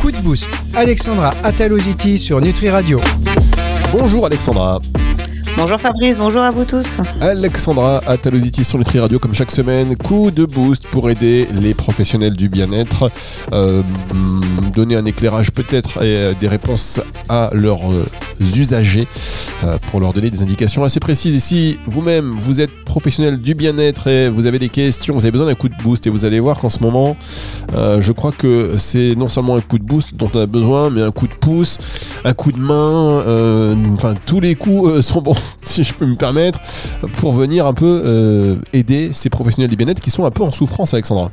Coup de boost, Alexandra Ataloziti sur Nutri Radio. Bonjour Alexandra. Bonjour Fabrice, bonjour à vous tous. Alexandra Ataloziti sur Nutri Radio comme chaque semaine. Coup de boost pour aider les professionnels du bien-être. Euh, donner un éclairage peut-être et euh, des réponses à leurs euh, usagers pour leur donner des indications assez précises. Et si vous-même vous êtes professionnel du bien-être et vous avez des questions, vous avez besoin d'un coup de boost et vous allez voir qu'en ce moment, je crois que c'est non seulement un coup de boost dont on a besoin, mais un coup de pouce, un coup de main, enfin tous les coups sont bons si je peux me permettre, pour venir un peu euh, aider ces professionnels du bien-être qui sont un peu en souffrance, Alexandra.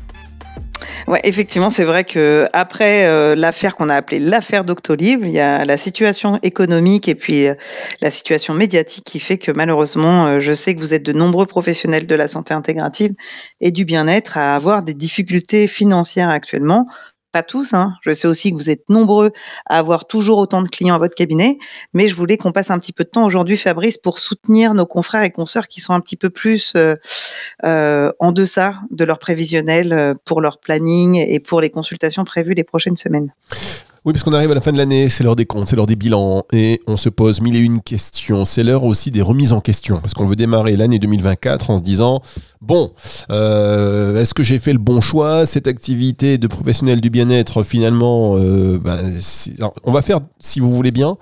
Ouais, effectivement, c'est vrai que après euh, l'affaire qu'on a appelée l'affaire Doctolib, il y a la situation économique et puis euh, la situation médiatique qui fait que malheureusement, je sais que vous êtes de nombreux professionnels de la santé intégrative et du bien-être à avoir des difficultés financières actuellement pas tous, hein. je sais aussi que vous êtes nombreux à avoir toujours autant de clients à votre cabinet, mais je voulais qu'on passe un petit peu de temps aujourd'hui, Fabrice, pour soutenir nos confrères et consoeurs qui sont un petit peu plus euh, euh, en deçà de leur prévisionnel euh, pour leur planning et pour les consultations prévues les prochaines semaines. Oui, parce qu'on arrive à la fin de l'année, c'est l'heure des comptes, c'est l'heure des bilans, et on se pose mille et une questions. C'est l'heure aussi des remises en question, parce qu'on veut démarrer l'année 2024 en se disant, bon, euh, est-ce que j'ai fait le bon choix Cette activité de professionnel du bien-être, finalement, euh, ben, on va faire, si vous voulez bien,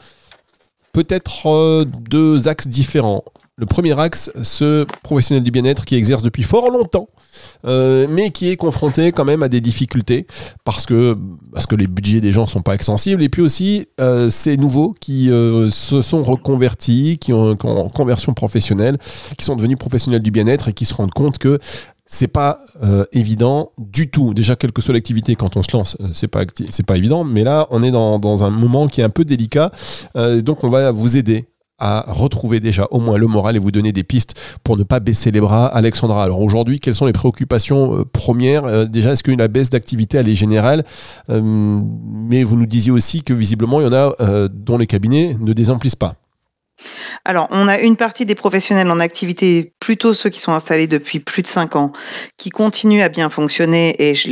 peut-être euh, deux axes différents. Le premier axe, ce professionnel du bien-être qui exerce depuis fort longtemps, euh, mais qui est confronté quand même à des difficultés parce que, les budgets des gens sont pas extensibles. Et puis aussi, euh, ces nouveaux qui euh, se sont reconvertis, qui ont en conversion professionnelle, qui sont devenus professionnels du bien-être et qui se rendent compte que c'est pas évident du tout. Déjà, quelle que soit l'activité, quand on se lance, c'est pas c'est pas évident. Mais là, on est dans, dans, un moment qui est un peu délicat. donc, on va vous aider à retrouver déjà au moins le moral et vous donner des pistes pour ne pas baisser les bras. Alexandra, alors aujourd'hui, quelles sont les préoccupations euh, premières? Euh, Déjà, est-ce qu'une baisse d'activité, elle est générale? Euh, Mais vous nous disiez aussi que visiblement, il y en a dont les cabinets ne désemplissent pas. Alors, on a une partie des professionnels en activité, plutôt ceux qui sont installés depuis plus de cinq ans, qui continuent à bien fonctionner et je,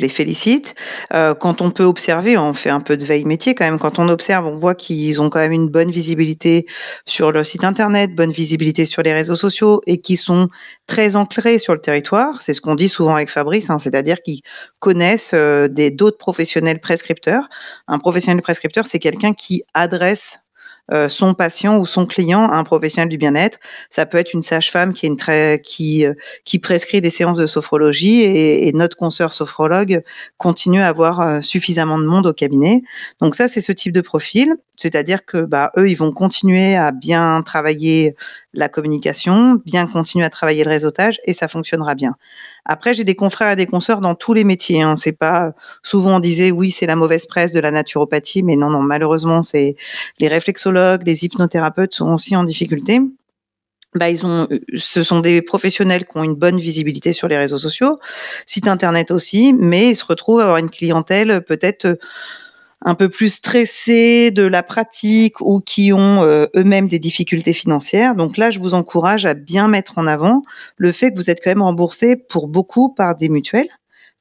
les félicite. Euh, quand on peut observer, on fait un peu de veille métier quand même, quand on observe, on voit qu'ils ont quand même une bonne visibilité sur leur site internet, bonne visibilité sur les réseaux sociaux et qui sont très ancrés sur le territoire. C'est ce qu'on dit souvent avec Fabrice, hein, c'est-à-dire qu'ils connaissent euh, d'autres professionnels prescripteurs. Un professionnel prescripteur, c'est quelqu'un qui adresse euh, son patient ou son client un professionnel du bien-être. Ça peut être une sage-femme qui, est une très, qui, euh, qui prescrit des séances de sophrologie et, et notre consoeur sophrologue continue à avoir euh, suffisamment de monde au cabinet. Donc ça, c'est ce type de profil. C'est-à-dire que bah, eux, ils vont continuer à bien travailler la communication, bien continuer à travailler le réseautage et ça fonctionnera bien. Après, j'ai des confrères et des consoeurs dans tous les métiers. Hein. C'est pas souvent on disait oui, c'est la mauvaise presse de la naturopathie, mais non, non, malheureusement, c'est les réflexologues, les hypnothérapeutes sont aussi en difficulté. Bah, ils ont, ce sont des professionnels qui ont une bonne visibilité sur les réseaux sociaux, site internet aussi, mais ils se retrouvent à avoir une clientèle peut-être un peu plus stressés de la pratique ou qui ont euh, eux-mêmes des difficultés financières. Donc là, je vous encourage à bien mettre en avant le fait que vous êtes quand même remboursé pour beaucoup par des mutuelles.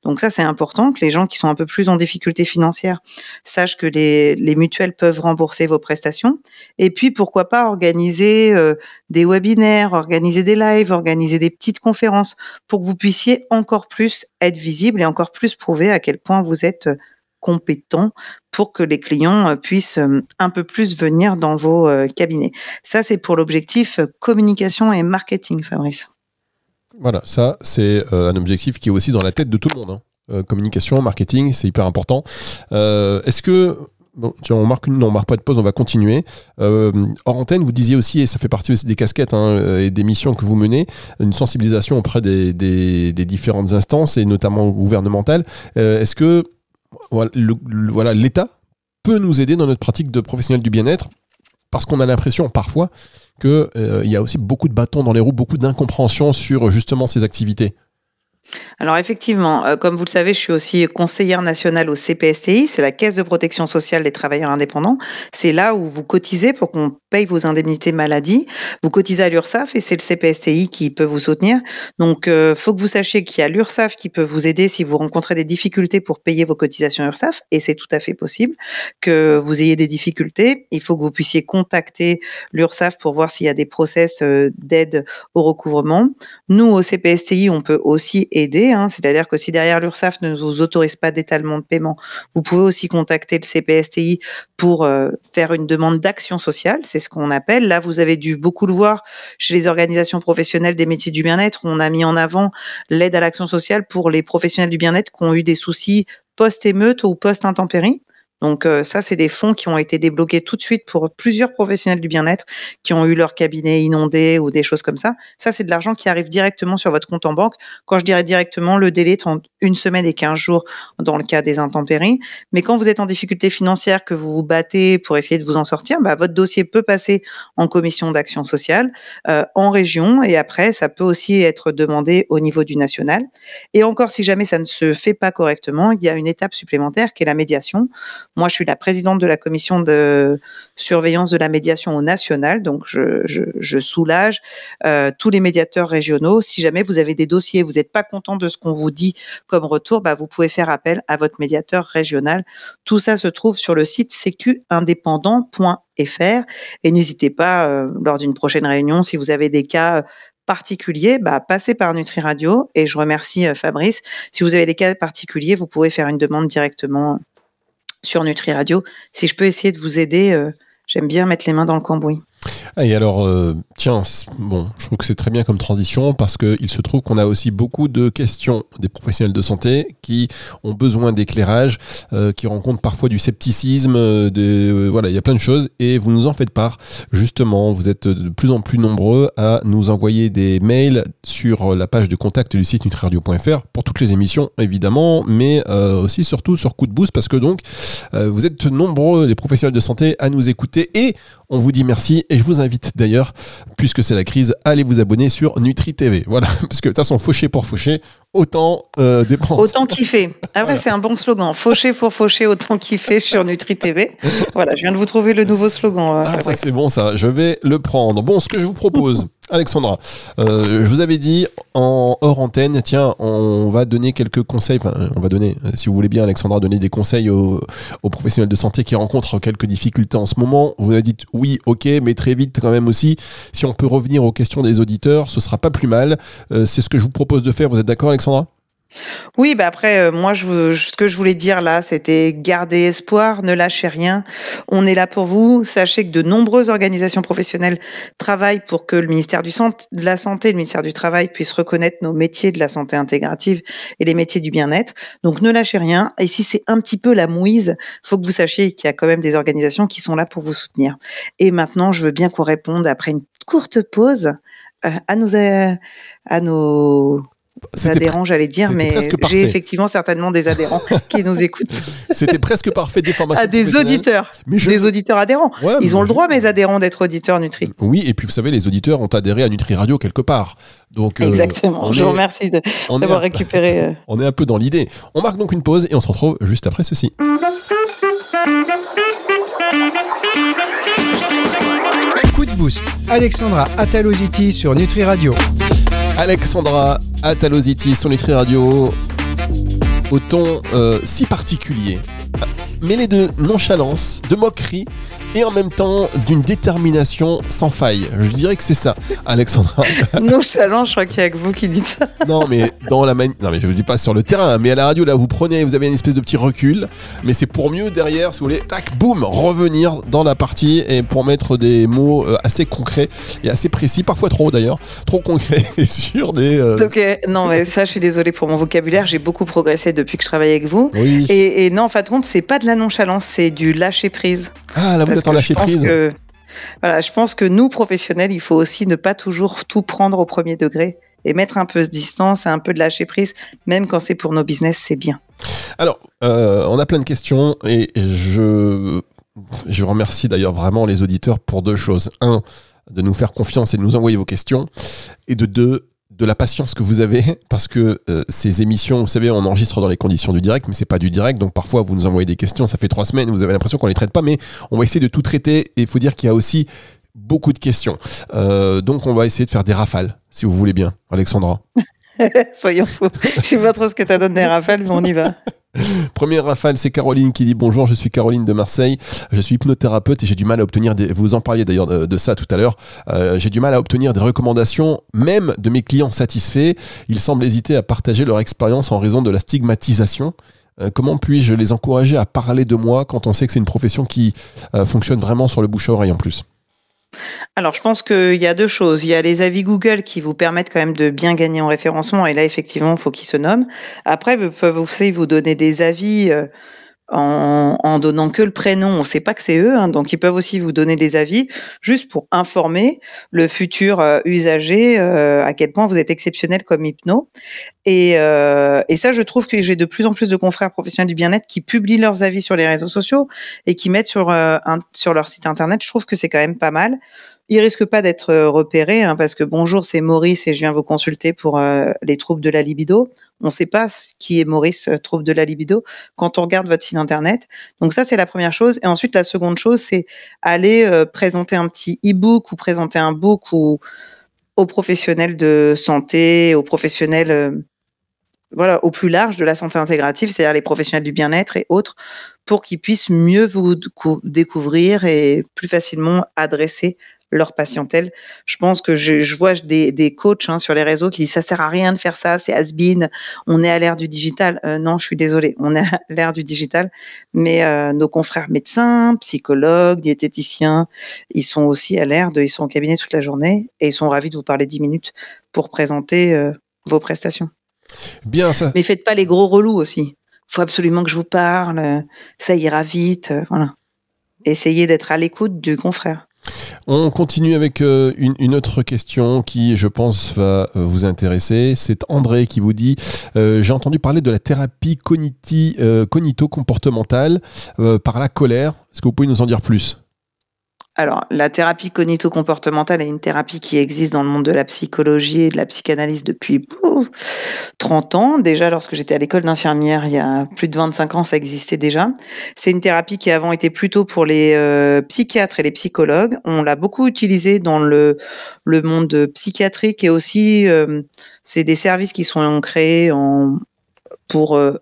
Donc ça, c'est important que les gens qui sont un peu plus en difficulté financière sachent que les, les mutuelles peuvent rembourser vos prestations. Et puis, pourquoi pas organiser euh, des webinaires, organiser des lives, organiser des petites conférences pour que vous puissiez encore plus être visible et encore plus prouver à quel point vous êtes compétent pour que les clients euh, puissent euh, un peu plus venir dans vos euh, cabinets. Ça, c'est pour l'objectif communication et marketing, Fabrice. Voilà, ça, c'est un objectif qui est aussi dans la tête de tout le monde. Hein. communication, marketing, c'est hyper important. Est-ce que Bon, tiens, on marque une, non, on marque pas de pause, on va continuer. Euh, hors antenne, vous disiez aussi, et ça fait partie aussi des casquettes hein, et des missions que vous menez, une sensibilisation auprès des, différentes instances et notamment gouvernementales. Est-ce que voilà, l'État peut nous aider dans notre pratique de professionnel du bien-être parce qu'on a l'impression parfois qu'il euh, y a aussi beaucoup de bâtons dans les roues, beaucoup d'incompréhension sur justement ces activités. Alors effectivement, euh, comme vous le savez, je suis aussi conseillère nationale au CPSTI, c'est la Caisse de protection sociale des travailleurs indépendants. C'est là où vous cotisez pour qu'on paye vos indemnités maladie. Vous cotisez à l'URSSAF et c'est le CPSTI qui peut vous soutenir. Donc, euh, faut que vous sachiez qu'il y a l'URSSAF qui peut vous aider si vous rencontrez des difficultés pour payer vos cotisations URSSAF et c'est tout à fait possible que vous ayez des difficultés. Il faut que vous puissiez contacter l'URSSAF pour voir s'il y a des process euh, d'aide au recouvrement. Nous, au CPSTI, on peut aussi aider. Hein. C'est-à-dire que si derrière l'URSSAF ne vous autorise pas d'étalement de paiement, vous pouvez aussi contacter le CPSTI pour euh, faire une demande d'action sociale. C'est ce qu'on appelle. Là, vous avez dû beaucoup le voir chez les organisations professionnelles des métiers du bien-être. On a mis en avant l'aide à l'action sociale pour les professionnels du bien-être qui ont eu des soucis post-émeute ou post-intempérie. Donc euh, ça, c'est des fonds qui ont été débloqués tout de suite pour plusieurs professionnels du bien-être qui ont eu leur cabinet inondé ou des choses comme ça. Ça, c'est de l'argent qui arrive directement sur votre compte en banque. Quand je dirais directement, le délai est entre une semaine et 15 jours dans le cas des intempéries. Mais quand vous êtes en difficulté financière, que vous vous battez pour essayer de vous en sortir, bah, votre dossier peut passer en commission d'action sociale, euh, en région, et après, ça peut aussi être demandé au niveau du national. Et encore, si jamais ça ne se fait pas correctement, il y a une étape supplémentaire qui est la médiation moi, je suis la présidente de la commission de surveillance de la médiation au national, donc je, soulage euh, tous les médiateurs régionaux. Si jamais vous avez des dossiers, vous n'êtes pas content de ce qu'on vous dit comme retour, bah, vous pouvez faire appel à votre médiateur régional. Tout ça se trouve sur le site sécuindépendant.fr et n'hésitez pas euh, lors d'une prochaine réunion si vous avez des cas euh, particuliers, bah, passez par Nutri Radio et je remercie Fabrice. Si vous avez des cas particuliers, vous pouvez faire une demande directement sur Nutri Radio. Si je peux essayer de vous aider, euh, j'aime bien mettre les mains dans le cambouis. Et alors, euh, tiens, bon, je trouve que c'est très bien comme transition parce qu'il se trouve qu'on a aussi beaucoup de questions des professionnels de santé qui ont besoin d'éclairage, euh, qui rencontrent parfois du scepticisme, de, voilà, il y a plein de choses et vous nous en faites part. Justement, vous êtes de plus en plus nombreux à nous envoyer des mails sur la page de contact du site nutriradio.fr pour toutes les émissions, évidemment, mais aussi surtout sur Coup de Boost parce que donc, vous êtes nombreux, les professionnels de santé, à nous écouter et on vous dit merci et je vous invite d'ailleurs, puisque c'est la crise, à aller vous abonner sur Nutri TV. Voilà, parce que de toute façon, faucher pour faucher, autant euh, dépenser. Autant kiffer. Après, c'est un bon slogan. Faucher pour faucher, autant kiffer sur Nutri TV. Voilà, je viens de vous trouver le nouveau slogan. Euh, ah, ça c'est bon ça, je vais le prendre. Bon, ce que je vous propose, Alexandra, euh, je vous avais dit en hors antenne, tiens, on va donner quelques conseils, enfin, on va donner, euh, si vous voulez bien, Alexandra, donner des conseils aux, professionnels de santé qui rencontrent quelques difficultés en ce moment. Vous avez dit oui, ok, mais très vite quand même aussi, si on peut revenir aux questions des auditeurs, ce sera pas plus mal. c'est ce que je vous propose de faire, vous êtes d'accord, Alexandra oui, bah après, euh, moi, ce que je voulais dire là, c'était garder espoir, ne lâchez rien. On est là pour vous. Sachez que de nombreuses organisations professionnelles travaillent pour que le ministère de la Santé le ministère du Travail puissent reconnaître nos métiers de la santé intégrative et les métiers du bien-être. Donc, ne lâchez rien. Et si c'est un petit peu la mouise, faut que vous sachiez qu'il y a quand même des organisations qui sont là pour vous soutenir. Et maintenant, je veux bien qu'on réponde après une courte pause euh, à nos adhérents, j'allais dire, mais j'ai effectivement certainement des adhérents qui nous écoutent. C'était presque parfait des formations. À des auditeurs, mais des auditeurs adhérents. Ils ont le droit, mes adhérents, d'être auditeurs Nutri. Oui, et puis vous savez, les auditeurs ont adhéré à Nutri Radio quelque part. Donc, euh, Exactement. Je vous remercie d'avoir récupéré. Euh, on est un peu dans l'idée. On marque donc une pause et on se retrouve juste après ceci. Coup de boost. Alexandra Ataloziti sur Nutri Radio. Alexandra Ataloziti sur Nutri Radio au ton euh, si particulier, mêlé de nonchalance, de moquerie et en même temps d'une détermination sans faille. Je dirais que c'est ça, Alexandra. Nonchalant, je crois qu'il y a que vous qui dites ça. non, mais dans la Non, mais je ne dis pas sur le terrain, mais à la radio, là, vous prenez, vous avez une espèce de petit recul, mais c'est pour mieux derrière, si vous voulez, tac, boum, revenir dans la partie et pour mettre des mots euh, assez concrets et assez précis, parfois trop d'ailleurs, trop concrets sur des. Euh, ok, non, mais ça, je suis désolée pour mon vocabulaire, j'ai beaucoup progressé depuis que je travaille avec vous. Oui. Et, non, en fin de compte, c'est pas de la nonchalance, c'est du lâcher prise. Ah, là, en lâcher prise. voilà, je pense que nous, professionnels, il faut aussi ne pas toujours tout prendre au premier degré et mettre un peu de distance et un peu de lâcher prise, même quand c'est pour nos business, c'est bien. Alors, euh, on a plein de questions et je, je remercie d'ailleurs vraiment les auditeurs pour deux choses. Un, de nous faire confiance et de nous envoyer vos questions. Et de deux, de la patience que vous avez, parce que euh, ces émissions, vous savez, on enregistre dans les conditions du direct, mais c'est pas du direct, donc parfois vous nous envoyez des questions, ça fait trois semaines, vous avez l'impression qu'on les traite pas, mais on va essayer de tout traiter, et il faut dire qu'il y a aussi beaucoup de questions. Euh, donc on va essayer de faire des rafales, si vous voulez bien, Alexandra. Soyons fous. Je sais pas trop ce que tu as donné des rafales, mais on y va. Première rafale, c'est Caroline qui dit bonjour, je suis Caroline de Marseille, je suis hypnothérapeute et j'ai du mal à obtenir des, vous en parliez d'ailleurs de, ça tout à l'heure, euh, j'ai du mal à obtenir des recommandations même de mes clients satisfaits. Ils semblent hésiter à partager leur expérience en raison de la stigmatisation. Euh, comment puis-je les encourager à parler de moi quand on sait que c'est une profession qui euh, fonctionne vraiment sur le bouche à oreille en plus? Alors, je pense qu'il y a deux choses. Il y a les avis Google qui vous permettent quand même de bien gagner en référencement, et là, effectivement, il faut qu'ils se nomment. Après, vous peuvent aussi vous donner des avis euh, en, en, donnant que le prénom, on ne sait pas que c'est eux, hein, donc ils peuvent aussi vous donner des avis juste pour informer le futur euh, usager euh, à quel point vous êtes exceptionnel comme hypno. Et, euh, et ça, je trouve que j'ai de plus en plus de confrères professionnels du bien-être qui publient leurs avis sur les réseaux sociaux et qui mettent sur, un, sur leur site internet. Je trouve que c'est quand même pas mal il risque pas d'être repéré hein, parce que bonjour, c'est Maurice et je viens vous consulter pour les troubles de la libido. On ne sait pas qui est Maurice, euh, trouble de la libido, quand on regarde votre site internet. Donc ça, c'est la première chose. Et ensuite, la seconde chose, c'est aller euh, présenter un petit e-book ou présenter un book ou aux professionnels de santé, aux professionnels, euh, voilà, au plus large de la santé intégrative, c'est-à-dire les professionnels du bien-être et autres, pour qu'ils puissent mieux vous découvrir et plus facilement adresser leur patientèle. Je pense que je, je vois des, des coachs hein, sur les réseaux qui disent ça sert à rien de faire ça, c'est has-been, on est à l'ère du digital. Euh, non, je suis désolée, on est à l'ère du digital, mais euh, nos confrères médecins, psychologues, diététiciens, ils sont aussi à l'ère de, ils sont au cabinet toute la journée et ils sont ravis de vous parler dix minutes pour présenter euh, vos prestations. Bien ça. Mais faites pas les gros relous aussi. Faut absolument que je vous parle, ça ira vite, voilà. Essayez d'être à l'écoute du confrère. On continue avec euh, une, autre question qui, je pense, va euh, vous intéresser. C'est André qui vous dit euh, J'ai entendu parler de la thérapie cognito-comportementale par la colère. Est-ce que vous pouvez nous en dire plus? Alors, la thérapie cognito-comportementale est une thérapie qui existe dans le monde de la psychologie et de la psychanalyse depuis 30 ans. Déjà, lorsque j'étais à l'école d'infirmière, il y a plus de 25 ans, ça existait déjà. C'est une thérapie qui avant était plutôt pour les euh, psychiatres et les psychologues. On l'a beaucoup utilisée dans le, le monde psychiatrique et aussi, euh, c'est des services qui sont créés en, pour euh,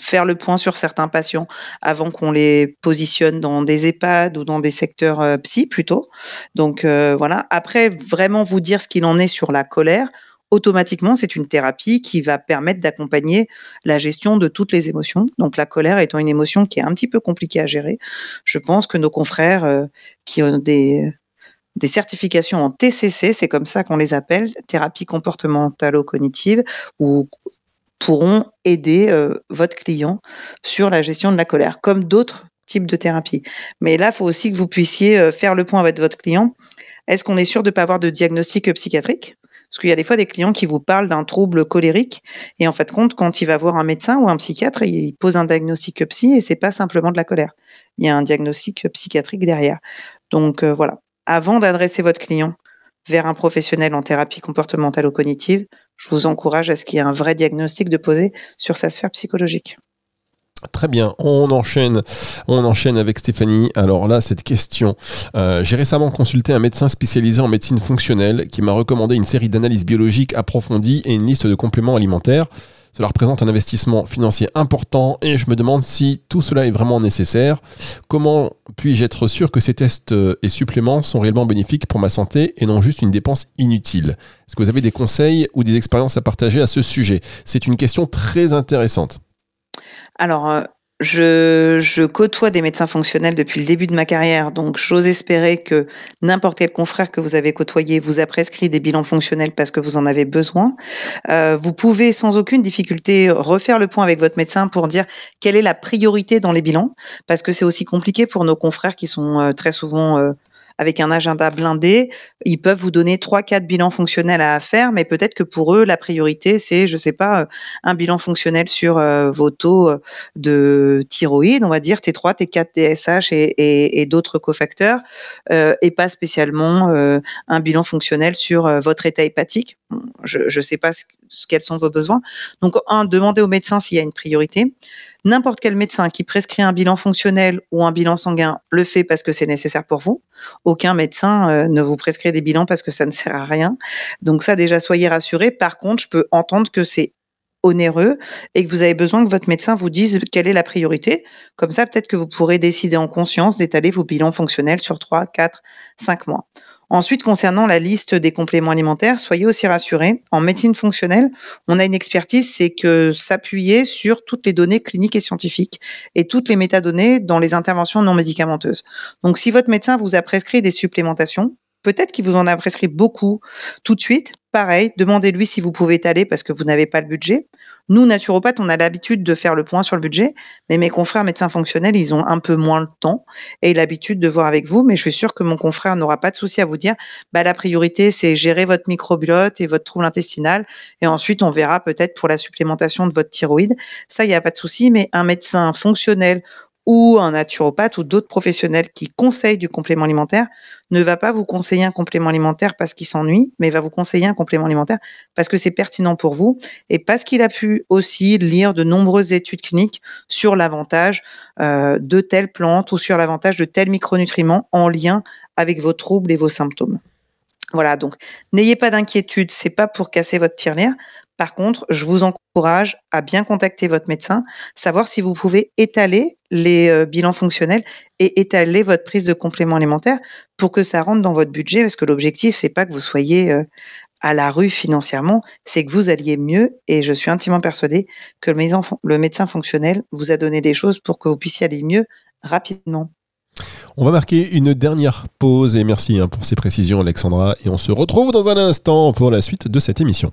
faire le point sur certains patients avant qu'on les positionne dans des EHPAD ou dans des secteurs euh, psy plutôt. Donc euh, voilà. Après, vraiment vous dire ce qu'il en est sur la colère, automatiquement, c'est une thérapie qui va permettre d'accompagner la gestion de toutes les émotions. Donc la colère étant une émotion qui est un petit peu compliquée à gérer, je pense que nos confrères euh, qui ont des des certifications en TCC, c'est comme ça qu'on les appelle, thérapie comportementalo-cognitive ou pourront aider euh, votre client sur la gestion de la colère, comme d'autres types de thérapies. Mais là, il faut aussi que vous puissiez euh, faire le point avec votre client. Est-ce qu'on est sûr de ne pas avoir de diagnostic psychiatrique? Parce qu'il y a des fois des clients qui vous parlent d'un trouble colérique et en fait, compte, quand il va voir un médecin ou un psychiatre, il pose un diagnostic psy et c'est pas simplement de la colère. Il y a un diagnostic psychiatrique derrière. Donc euh, voilà. Avant d'adresser votre client vers un professionnel en thérapie comportementale ou cognitive, je vous encourage à ce qu'il y ait un vrai diagnostic de poser sur sa sphère psychologique. Très bien, on enchaîne, on enchaîne avec Stéphanie. Alors là, cette question. Euh, j'ai récemment consulté un médecin spécialisé en médecine fonctionnelle qui m'a recommandé une série d'analyses biologiques approfondies et une liste de compléments alimentaires. Cela représente un investissement financier important et je me demande si tout cela est vraiment nécessaire. Comment puis-je être sûr que ces tests et suppléments sont réellement bénéfiques pour ma santé et non juste une dépense inutile? Est-ce que vous avez des conseils ou des expériences à partager à ce sujet? C'est une question très intéressante. Alors, euh, je, côtoie des médecins fonctionnels depuis le début de ma carrière, donc j'ose espérer que n'importe quel confrère que vous avez côtoyé vous a prescrit des bilans fonctionnels parce que vous en avez besoin. Euh, vous pouvez sans aucune difficulté refaire le point avec votre médecin pour dire quelle est la priorité dans les bilans, parce que c'est aussi compliqué pour nos confrères qui sont euh, très souvent avec un agenda blindé, ils peuvent vous donner trois, quatre bilans fonctionnels à faire, mais peut-être que pour eux, la priorité, c'est, je sais pas, un bilan fonctionnel sur vos taux de thyroïde, on va dire T3, T4, TSH et, et, d'autres cofacteurs, et pas spécialement un bilan fonctionnel sur votre état hépatique. Je ne sais pas ce, quels sont vos besoins. Donc, un, demandez au médecin s'il y a une priorité. N'importe quel médecin qui prescrit un bilan fonctionnel ou un bilan sanguin le fait parce que c'est nécessaire pour vous. Aucun médecin euh, ne vous prescrit des bilans parce que ça ne sert à rien. Donc ça, déjà, soyez rassurés. Par contre, je peux entendre que c'est onéreux et que vous avez besoin que votre médecin vous dise quelle est la priorité. Comme ça, peut-être que vous pourrez décider en conscience d'étaler vos bilans fonctionnels sur 3, 4, 5 mois. Ensuite, concernant la liste des compléments alimentaires, soyez aussi rassurés. En médecine fonctionnelle, on a une expertise, c'est que s'appuyer sur toutes les données cliniques et scientifiques et toutes les métadonnées dans les interventions non médicamenteuses. Donc, si votre médecin vous a prescrit des supplémentations, peut-être qu'il vous en a prescrit beaucoup tout de suite. Pareil, demandez-lui si vous pouvez étaler parce que vous n'avez pas le budget. Nous, naturopathes, on a l'habitude de faire le point sur le budget, mais mes confrères médecins fonctionnels, ils ont un peu moins le temps et l'habitude de voir avec vous. Mais je suis sûre que mon confrère n'aura pas de souci à vous dire, bah, la priorité, c'est gérer votre microbiote et votre trouble intestinal. Et ensuite, on verra peut-être pour la supplémentation de votre thyroïde. Ça, il n'y a pas de souci. Mais un médecin fonctionnel ou un naturopathe ou d'autres professionnels qui conseillent du complément alimentaire ne va pas vous conseiller un complément alimentaire parce qu'il s'ennuie, mais va vous conseiller un complément alimentaire parce que c'est pertinent pour vous et parce qu'il a pu aussi lire de nombreuses études cliniques sur l'avantage euh, de telles plantes ou sur l'avantage de tels micronutriments en lien avec vos troubles et vos symptômes. Voilà, donc n'ayez pas d'inquiétude, c'est pas pour casser votre tirelire. Par contre, je vous encourage à bien contacter votre médecin, savoir si vous pouvez étaler les euh, bilans fonctionnels et étaler votre prise de complément alimentaire pour que ça rentre dans votre budget, parce que l'objectif, c'est pas que vous soyez euh, à la rue financièrement, c'est que vous alliez mieux. Et je suis intimement persuadée que le médecin, le médecin fonctionnel vous a donné des choses pour que vous puissiez aller mieux rapidement. On va marquer une dernière pause et merci hein, pour ces précisions Alexandra et on se retrouve dans un instant pour la suite de cette émission.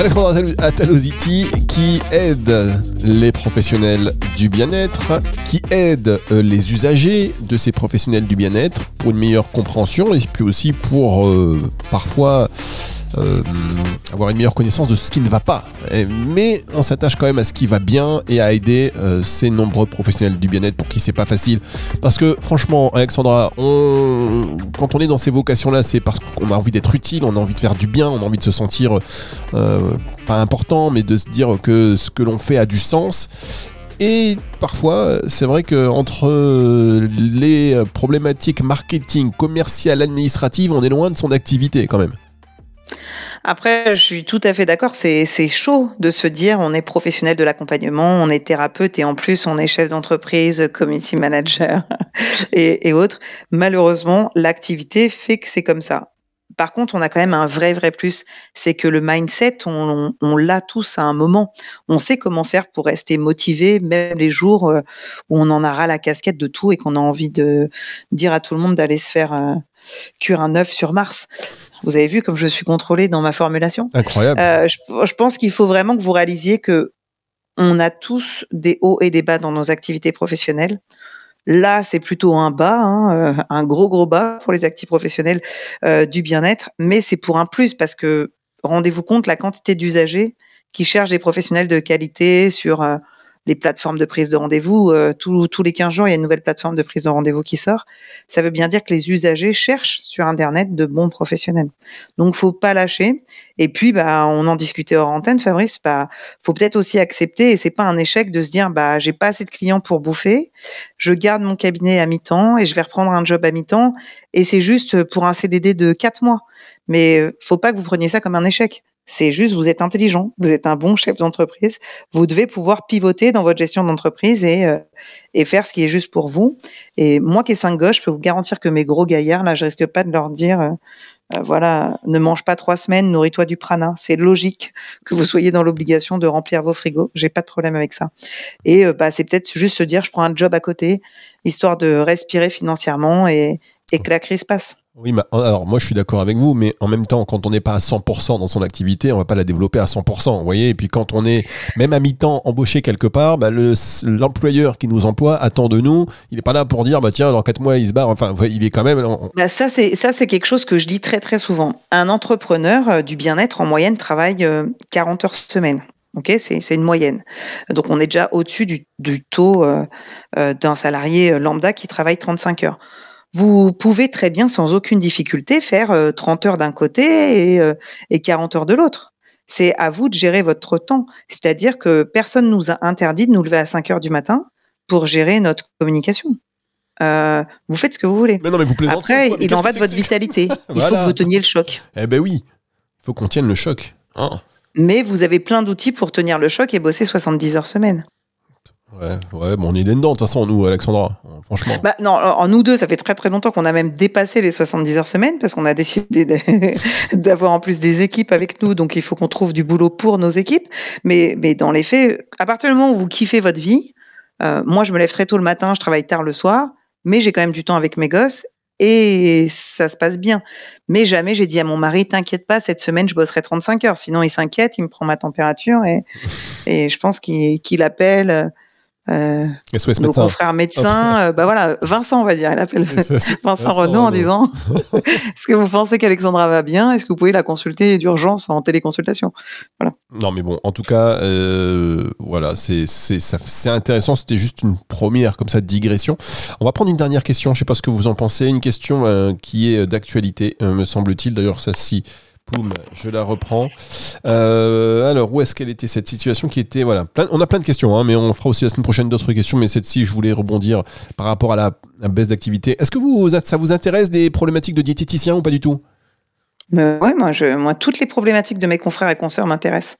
Alexandra Ataloziti qui aide les professionnels du bien-être, qui aide euh, les usagers de ces professionnels du bien-être pour une meilleure compréhension et puis aussi pour euh, parfois euh, avoir une meilleure connaissance de ce qui ne va pas. Mais on s'attache quand même à ce qui va bien et à aider ces nombreux professionnels du bien-être pour qui c'est pas facile. Parce que franchement, Alexandra, quand on est dans ces vocations-là, c'est parce qu'on a envie d'être utile, on a envie de faire du bien, on a envie de se sentir pas important, mais de se dire que ce que l'on fait a du sens. Et parfois, c'est vrai que entre les problématiques marketing, commerciales, administratives, on est loin de son activité quand même. Après, je suis tout à fait d'accord. C'est, chaud de se dire on est professionnel de l'accompagnement, on est thérapeute et en plus on est chef d'entreprise, community manager et, autres. Malheureusement, l'activité fait que c'est comme ça. Par contre, on a quand même un vrai, vrai plus. C'est que le mindset, on, on, l'a tous à un moment. On sait comment faire pour rester motivé, même les jours euh, où on en aura la casquette de tout et qu'on a envie de dire à tout le monde d'aller se faire euh, cuire un œuf sur Mars. Vous avez vu comme je suis contrôlée dans ma formulation? Incroyable. Euh, je, pense qu'il faut vraiment que vous réalisiez que on a tous des hauts et des bas dans nos activités professionnelles. Là, c'est plutôt un bas, hein, euh, un gros gros bas pour les actifs professionnels euh, du bien-être, mais c'est pour un plus parce que rendez-vous compte la quantité d'usagers qui cherchent des professionnels de qualité sur les plateformes de prise de rendez-vous. Euh, tous les 15 jours, il y a une nouvelle plateforme de prise de rendez-vous qui sort. Ça veut bien dire que les usagers cherchent sur Internet de bons professionnels. Donc, faut pas lâcher. Et puis, bah, on en discutait hors antenne, Fabrice. Bah, faut peut-être aussi accepter, et c'est pas un échec de se dire, bah, j'ai pas assez de clients pour bouffer. Je garde mon cabinet à mi-temps et je vais reprendre un job à mi-temps. Et c'est juste pour un CDD de 4 mois. Mais faut pas que vous preniez ça comme un échec. C'est juste, vous êtes intelligent, vous êtes un bon chef d'entreprise, vous devez pouvoir pivoter dans votre gestion d'entreprise et, euh, et faire ce qui est juste pour vous. Et moi qui ai cinq gauche, je peux vous garantir que mes gros gaillards, là, je risque pas de leur dire, euh, euh, voilà, ne mange pas trois semaines, nourris-toi du prana. C'est logique que vous soyez dans l'obligation de remplir vos frigos. J'ai pas de problème avec ça. Et bah, c'est peut-être juste se dire, je prends un job à côté, histoire de respirer financièrement et, et que la crise passe. Oui, mais alors moi je suis d'accord avec vous, mais en même temps, quand on n'est pas à 100% dans son activité, on va pas la développer à 100%. Vous voyez, et puis quand on est même à mi-temps embauché quelque part, bah, le- l'employeur qui nous emploie attend de nous. Il n'est pas là pour dire, bah tiens, dans 4 mois il se barre. Enfin, il est quand même. Bah, ça, c'est quelque chose que je dis très très souvent. Un entrepreneur euh, du bien-être en moyenne travaille euh, 40 heures semaine. Ok, c'est une moyenne. Donc on est déjà au-dessus du, taux euh, euh, d'un salarié euh, lambda qui travaille 35 heures. Vous pouvez très bien, sans aucune difficulté, faire euh, 30 heures d'un côté et, euh, et 40 heures de l'autre. C'est à vous de gérer votre temps. C'est-à-dire que personne nous a interdit de nous lever à 5 heures du matin pour gérer notre communication. Euh, vous faites ce que vous voulez. Mais non, mais vous plaisantez. Après, quoi, mais il en va de votre vitalité. Il faut que vous teniez le choc. Eh ben oui, il faut qu'on tienne le choc. hein. Mais vous avez plein d'outils pour tenir le choc et bosser 70 heures semaine. Ouais, bon, on est dedans de toute façon, nous, Alexandra. Franchement. Bah, non, en nous deux, ça fait très très longtemps qu'on a même dépassé les 70 heures semaine parce qu'on a décidé d'avoir en plus des équipes avec nous. Donc il faut qu'on trouve du boulot pour nos équipes. Mais, mais dans les faits, à partir du moment où vous kiffez votre vie, euh, moi je me lève très tôt le matin, je travaille tard le soir, mais j'ai quand même du temps avec mes gosses et ça se passe bien. Mais jamais j'ai dit à mon mari, t'inquiète pas, cette semaine je bosserai 35 heures. Sinon il s'inquiète, il me prend ma température et, et je pense qu'il appelle. Euh, SOS nos médecin. confrères médecins, euh, bah voilà, Vincent, on va dire, il appelle Vincent Renaud en disant Est-ce que vous pensez qu'Alexandra va bien? Est-ce que vous pouvez la consulter d'urgence en téléconsultation? Non, mais bon, en tout cas, euh, voilà, c'est ça- intéressant. C'était juste une première, comme ça, digression. On va prendre une dernière question. Je sais pas ce que vous en pensez. Une question euh, qui est d'actualité, euh, me semble-t-il. D'ailleurs, celle-ci, je la reprends. Euh, alors, où est-ce qu'elle était cette situation qui était voilà, On a plein de questions, hein, mais on fera aussi la semaine prochaine d'autres questions. Mais cette-ci, je voulais rebondir par rapport à la, baisse d'activité. Est-ce que vous, ça vous intéresse des problématiques de diététicien ou pas du tout? Ouais, moi, moi, toutes les problématiques de mes confrères et consoeurs m'intéressent.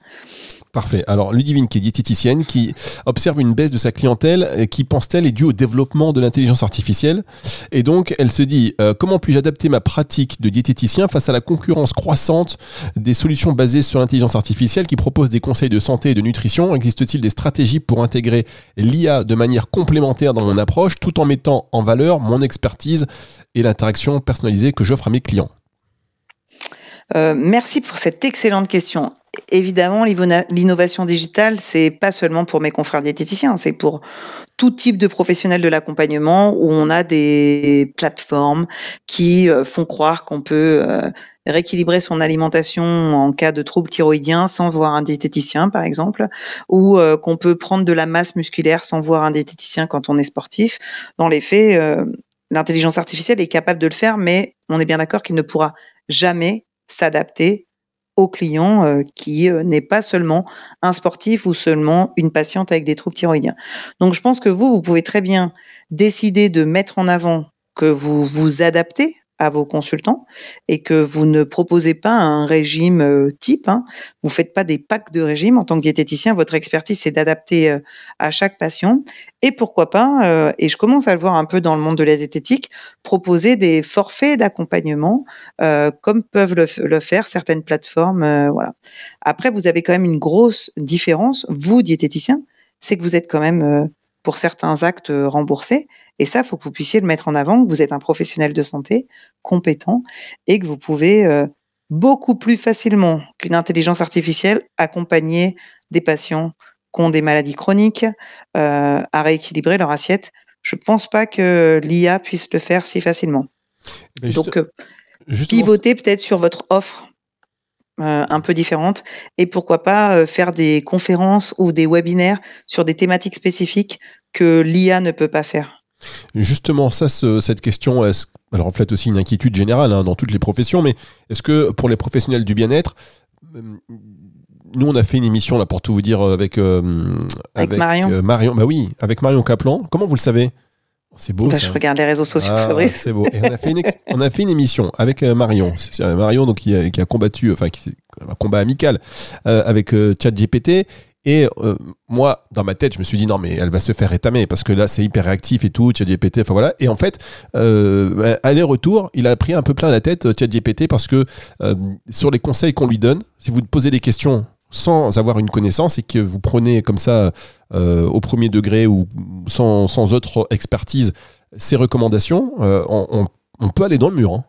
Parfait. Alors, Ludivine, qui est diététicienne, qui observe une baisse de sa clientèle, qui pense-t-elle est due au développement de l'intelligence artificielle? Et donc, elle se dit, euh, comment puis-je adapter ma pratique de diététicien face à la concurrence croissante des solutions basées sur l'intelligence artificielle qui proposent des conseils de santé et de nutrition? Existe-t-il des stratégies pour intégrer l'IA de manière complémentaire dans mon approche, tout en mettant en valeur mon expertise et l'interaction personnalisée que j'offre à mes clients? Euh, merci pour cette excellente question. Évidemment, l'innovation digitale, c'est pas seulement pour mes confrères diététiciens, c'est pour tout type de professionnels de l'accompagnement où on a des plateformes qui euh, font croire qu'on peut euh, rééquilibrer son alimentation en cas de troubles thyroïdiens sans voir un diététicien, par exemple, ou euh, qu'on peut prendre de la masse musculaire sans voir un diététicien quand on est sportif. Dans les faits, l'intelligence artificielle est capable de le faire, mais on est bien d'accord qu'il ne pourra jamais s'adapter au client euh, qui euh, n'est pas seulement un sportif ou seulement une patiente avec des troubles thyroïdiens. Donc je pense que vous, vous pouvez très bien décider de mettre en avant que vous vous adaptez à vos consultants et que vous ne proposez pas un régime euh, type. Hein. Vous faites pas des packs de régime en tant que diététicien. Votre expertise, c'est d'adapter euh, à chaque patient. Et pourquoi pas, euh, et je commence à le voir un peu dans le monde de la diététique, proposer des forfaits d'accompagnement comme peuvent le, faire certaines plateformes. voilà. Après, vous avez quand même une grosse différence, vous, diététicien, c'est que vous êtes quand même, pour certains actes, euh, remboursés. Et ça, faut que vous puissiez le mettre en avant, que vous êtes un professionnel de santé compétent et que vous pouvez euh, beaucoup plus facilement qu'une intelligence artificielle accompagner des patients qui ont des maladies chroniques euh, à rééquilibrer leur assiette. Je pense pas que l'IA puisse le faire si facilement. Juste- Donc, euh, pivoter peut-être sur votre offre euh, un peu différente et pourquoi pas euh, faire des conférences ou des webinaires sur des thématiques spécifiques que l'IA ne peut pas faire. Justement, ça, ce- cette question, elle reflète aussi une inquiétude générale hein, dans toutes les professions, mais est-ce que pour les professionnels du bien-être, euh, nous on a fait une émission là pour tout vous dire avec euh, Avec Marion. Marion, bah oui, avec Marion Kaplan. Comment vous le savez? C'est beau. Bah, ça. je regarde les réseaux sociaux, Ah, Fabrice. c'est beau. Et on a fait une, on a fait une émission avec euh, Marion. Euh, Marion donc qui a, qui a combattu, enfin qui un combat amical euh, avec euh, ChatGPT. Et euh, moi, dans ma tête, je me suis dit non mais elle va se faire rétamer parce que là c'est hyper réactif et tout, ChatGPT. Enfin voilà. Et en fait, euh, bah, aller-retour, il a pris un peu plein la tête ChatGPT parce que euh, sur les conseils qu'on lui donne, si vous posez des questions sans avoir une connaissance et que vous prenez comme ça euh, au premier degré ou sans, sans autre expertise ces recommandations, euh, on, peut aller dans le mur. hein.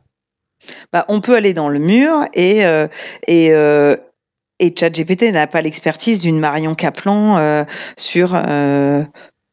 bah, On peut aller dans le mur et, euh, et, euh, ChatGPT n'a pas l'expertise d'une Marion Kaplan sur,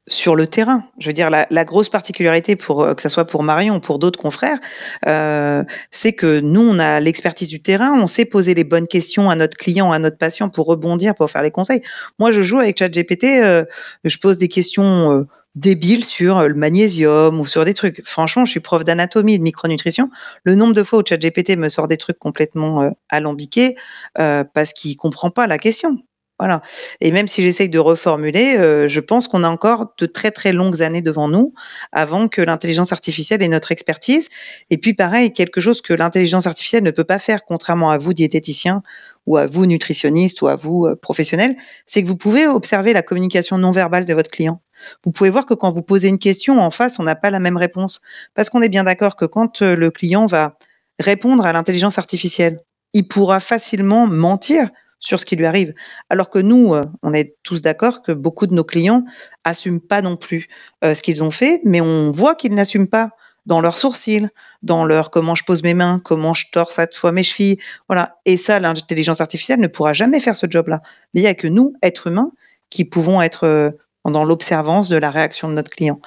sur le terrain. Je veux dire, la, grosse particularité, pour euh, que ce soit pour Marion ou pour d'autres confrères, euh, c'est que nous, on a l'expertise du terrain, on sait poser les bonnes questions à notre client, à notre patient pour rebondir, pour faire les conseils. Moi, je joue avec ChatGPT, euh, je pose des questions débiles sur le magnésium ou sur des trucs. Franchement, je suis prof d'anatomie et de micronutrition. Le nombre de fois où ChatGPT me sort des trucs complètement alambiqués parce qu'il comprend pas la question. Voilà. Et même si j'essaye de reformuler, euh, je pense qu'on a encore de très très longues années devant nous avant que l'intelligence artificielle ait notre expertise. Et puis pareil, quelque chose que l'intelligence artificielle ne peut pas faire, contrairement à vous diététiciens ou à vous nutritionnistes ou à vous euh, professionnels, c'est que vous pouvez observer la communication non verbale de votre client. Vous pouvez voir que quand vous posez une question en face, on n'a pas la même réponse. Parce qu'on est bien d'accord que quand euh, le client va répondre à l'intelligence artificielle, il pourra facilement mentir sur ce qui lui arrive. Alors que nous, euh, on est tous d'accord que beaucoup de nos clients assument pas non plus euh, ce qu'ils ont fait, mais on voit qu'ils n'assument pas dans leurs sourcils, dans leur comment je pose mes mains, comment je tords cette fois mes chevilles, voilà. Et ça, l'intelligence artificielle ne pourra jamais faire ce job-là. Il n'y a que nous, êtres humains, qui pouvons être euh, dans l'observance de la réaction de notre client.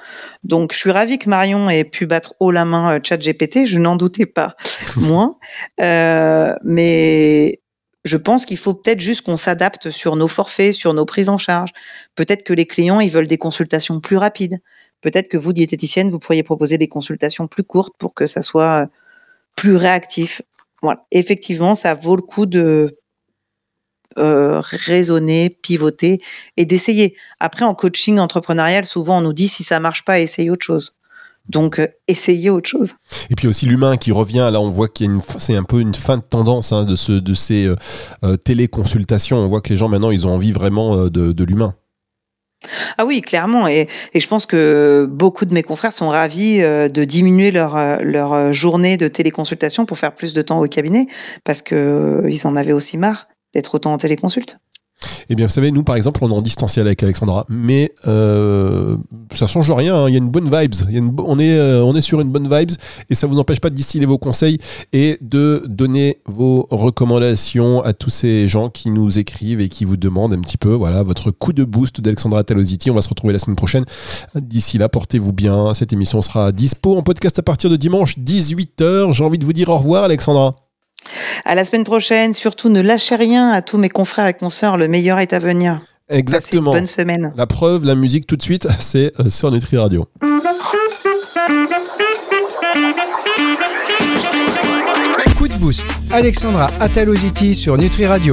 Donc, je suis ravie que Marion ait pu battre haut la main ChatGPT. Je n'en doutais pas moins, euh, mais je pense qu'il faut peut-être juste qu'on s'adapte sur nos forfaits, sur nos prises en charge. Peut-être que les clients, ils veulent des consultations plus rapides. Peut-être que vous, diététicienne, vous pourriez proposer des consultations plus courtes pour que ça soit plus réactif. Voilà. Effectivement, ça vaut le coup de euh, raisonner, pivoter et d'essayer. Après, en coaching entrepreneurial, souvent, on nous dit si ça marche pas, essayez autre chose. Donc, euh, essayez autre chose. Et puis aussi l'humain qui revient. Là, on voit qu'il y a une, c'est un peu une fin de tendance hein, de, ce, de ces euh, euh, téléconsultations. On voit que les gens maintenant, ils ont envie vraiment de, de l'humain. Ah oui, clairement. Et, et, je pense que beaucoup de mes confrères sont ravis de diminuer leur, leur journée de téléconsultation pour faire plus de temps au cabinet parce qu'ils en avaient aussi marre d'être autant en téléconsulte. Eh bien, vous savez, nous, par exemple, on est en distanciel avec Alexandra, mais euh, ça change rien. Hein. Il y a une bonne vibes. On, est, euh, on sur une bonne vibes et ça vous empêche pas de distiller vos conseils et de donner vos recommandations à tous ces gens qui nous écrivent et qui vous demandent un petit peu, voilà, votre coup de boost d'Alexandra Talosity. On va se retrouver la semaine prochaine. D'ici là, portez-vous bien. Cette émission sera dispo en podcast à partir de dimanche 18h. J'ai envie de vous dire au revoir, Alexandra. À la semaine prochaine. Surtout, ne lâchez rien à tous mes confrères et consoeurs. Le meilleur est à venir. Exactement. bonne semaine. La preuve, la musique tout de suite, c'est euh, sur Nutri Radio. Coup de boost. Alexandra Ataloziti sur Nutri Radio.